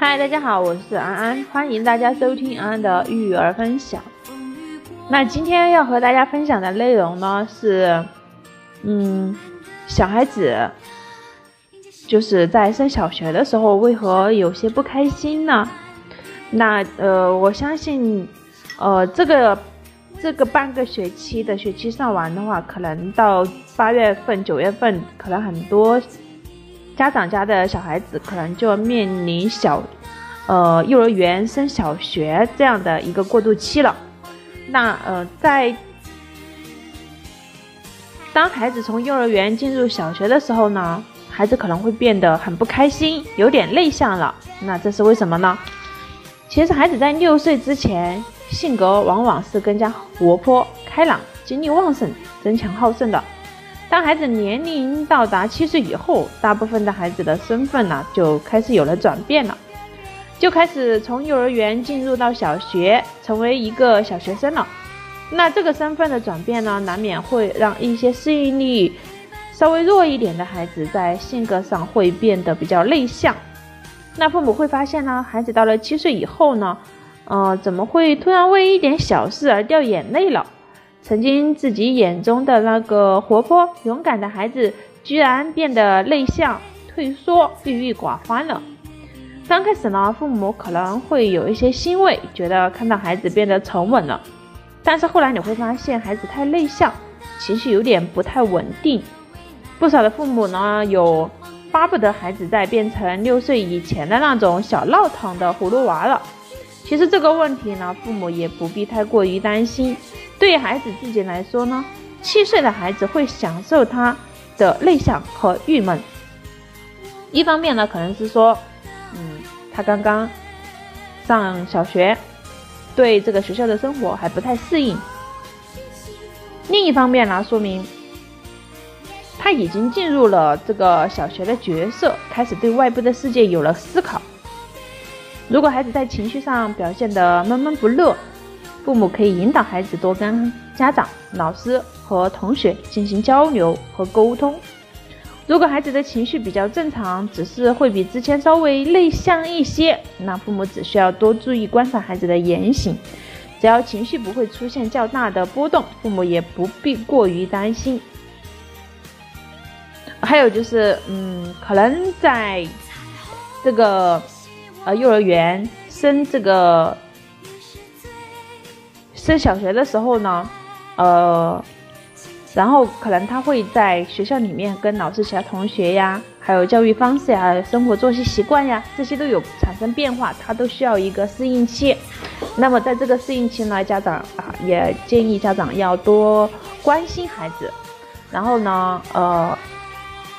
嗨，大家好，我是安安，欢迎大家收听安安的育儿分享。那今天要和大家分享的内容呢是，嗯，小孩子就是在升小学的时候为何有些不开心呢？那呃，我相信，呃，这个这个半个学期的学期上完的话，可能到八月份、九月份，可能很多。家长家的小孩子可能就要面临小，呃，幼儿园升小学这样的一个过渡期了。那呃，在当孩子从幼儿园进入小学的时候呢，孩子可能会变得很不开心，有点内向了。那这是为什么呢？其实孩子在六岁之前，性格往往是更加活泼开朗、精力旺盛、争强好胜的。当孩子年龄到达七岁以后，大部分的孩子的身份呢就开始有了转变了，就开始从幼儿园进入到小学，成为一个小学生了。那这个身份的转变呢，难免会让一些适应力稍微弱一点的孩子在性格上会变得比较内向。那父母会发现呢，孩子到了七岁以后呢，呃，怎么会突然为一点小事而掉眼泪了？曾经自己眼中的那个活泼勇敢的孩子，居然变得内向、退缩、郁郁寡欢了。刚开始呢，父母可能会有一些欣慰，觉得看到孩子变得沉稳了。但是后来你会发现，孩子太内向，情绪有点不太稳定。不少的父母呢，有巴不得孩子在变成六岁以前的那种小闹腾的葫芦娃了。其实这个问题呢，父母也不必太过于担心。对孩子自己来说呢，七岁的孩子会享受他的内向和郁闷。一方面呢，可能是说，嗯，他刚刚上小学，对这个学校的生活还不太适应；另一方面呢，说明他已经进入了这个小学的角色，开始对外部的世界有了思考。如果孩子在情绪上表现得闷闷不乐，父母可以引导孩子多跟家长、老师和同学进行交流和沟通。如果孩子的情绪比较正常，只是会比之前稍微内向一些，那父母只需要多注意观察孩子的言行，只要情绪不会出现较大的波动，父母也不必过于担心。还有就是，嗯，可能在这个呃幼儿园升这个。升小学的时候呢，呃，然后可能他会在学校里面跟老师、其他同学呀，还有教育方式呀、生活作息习惯呀，这些都有产生变化，他都需要一个适应期。那么在这个适应期呢，家长啊也建议家长要多关心孩子，然后呢，呃，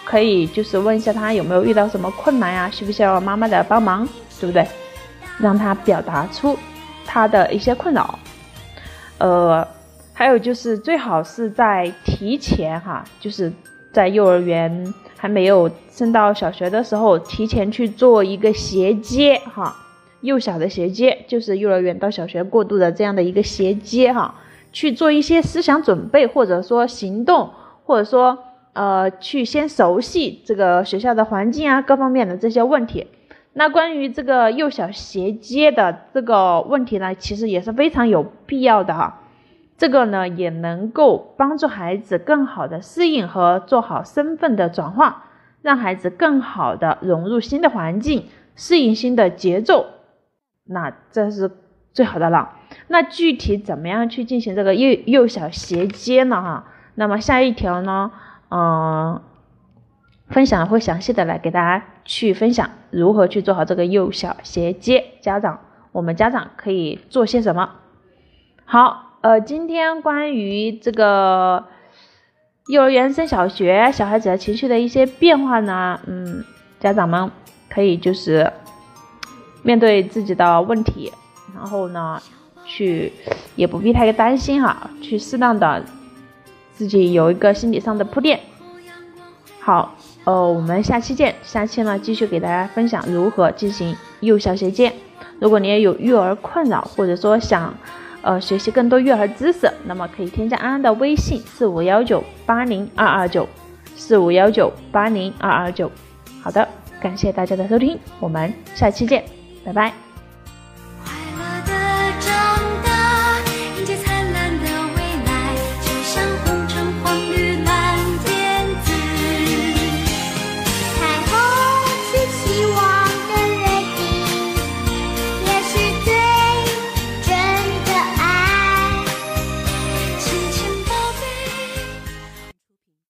可以就是问一下他有没有遇到什么困难呀，需不需要妈妈的帮忙，对不对？让他表达出他的一些困扰。呃，还有就是最好是在提前哈，就是在幼儿园还没有升到小学的时候，提前去做一个衔接哈，幼小的衔接，就是幼儿园到小学过渡的这样的一个衔接哈，去做一些思想准备，或者说行动，或者说呃，去先熟悉这个学校的环境啊，各方面的这些问题。那关于这个幼小衔接的这个问题呢，其实也是非常有必要的哈。这个呢，也能够帮助孩子更好的适应和做好身份的转换，让孩子更好的融入新的环境，适应新的节奏。那这是最好的了。那具体怎么样去进行这个幼幼小衔接呢？哈，那么下一条呢，嗯。分享会详细的来给大家去分享如何去做好这个幼小衔接，家长我们家长可以做些什么？好，呃，今天关于这个幼儿园升小学，小孩子的情绪的一些变化呢，嗯，家长们可以就是面对自己的问题，然后呢，去也不必太担心哈，去适当的自己有一个心理上的铺垫。好。呃，我们下期见。下期呢，继续给大家分享如何进行幼小衔接。如果你也有育儿困扰，或者说想呃学习更多育儿知识，那么可以添加安安的微信四五幺九八零二二九四五幺九八零二二九。好的，感谢大家的收听，我们下期见。拜拜。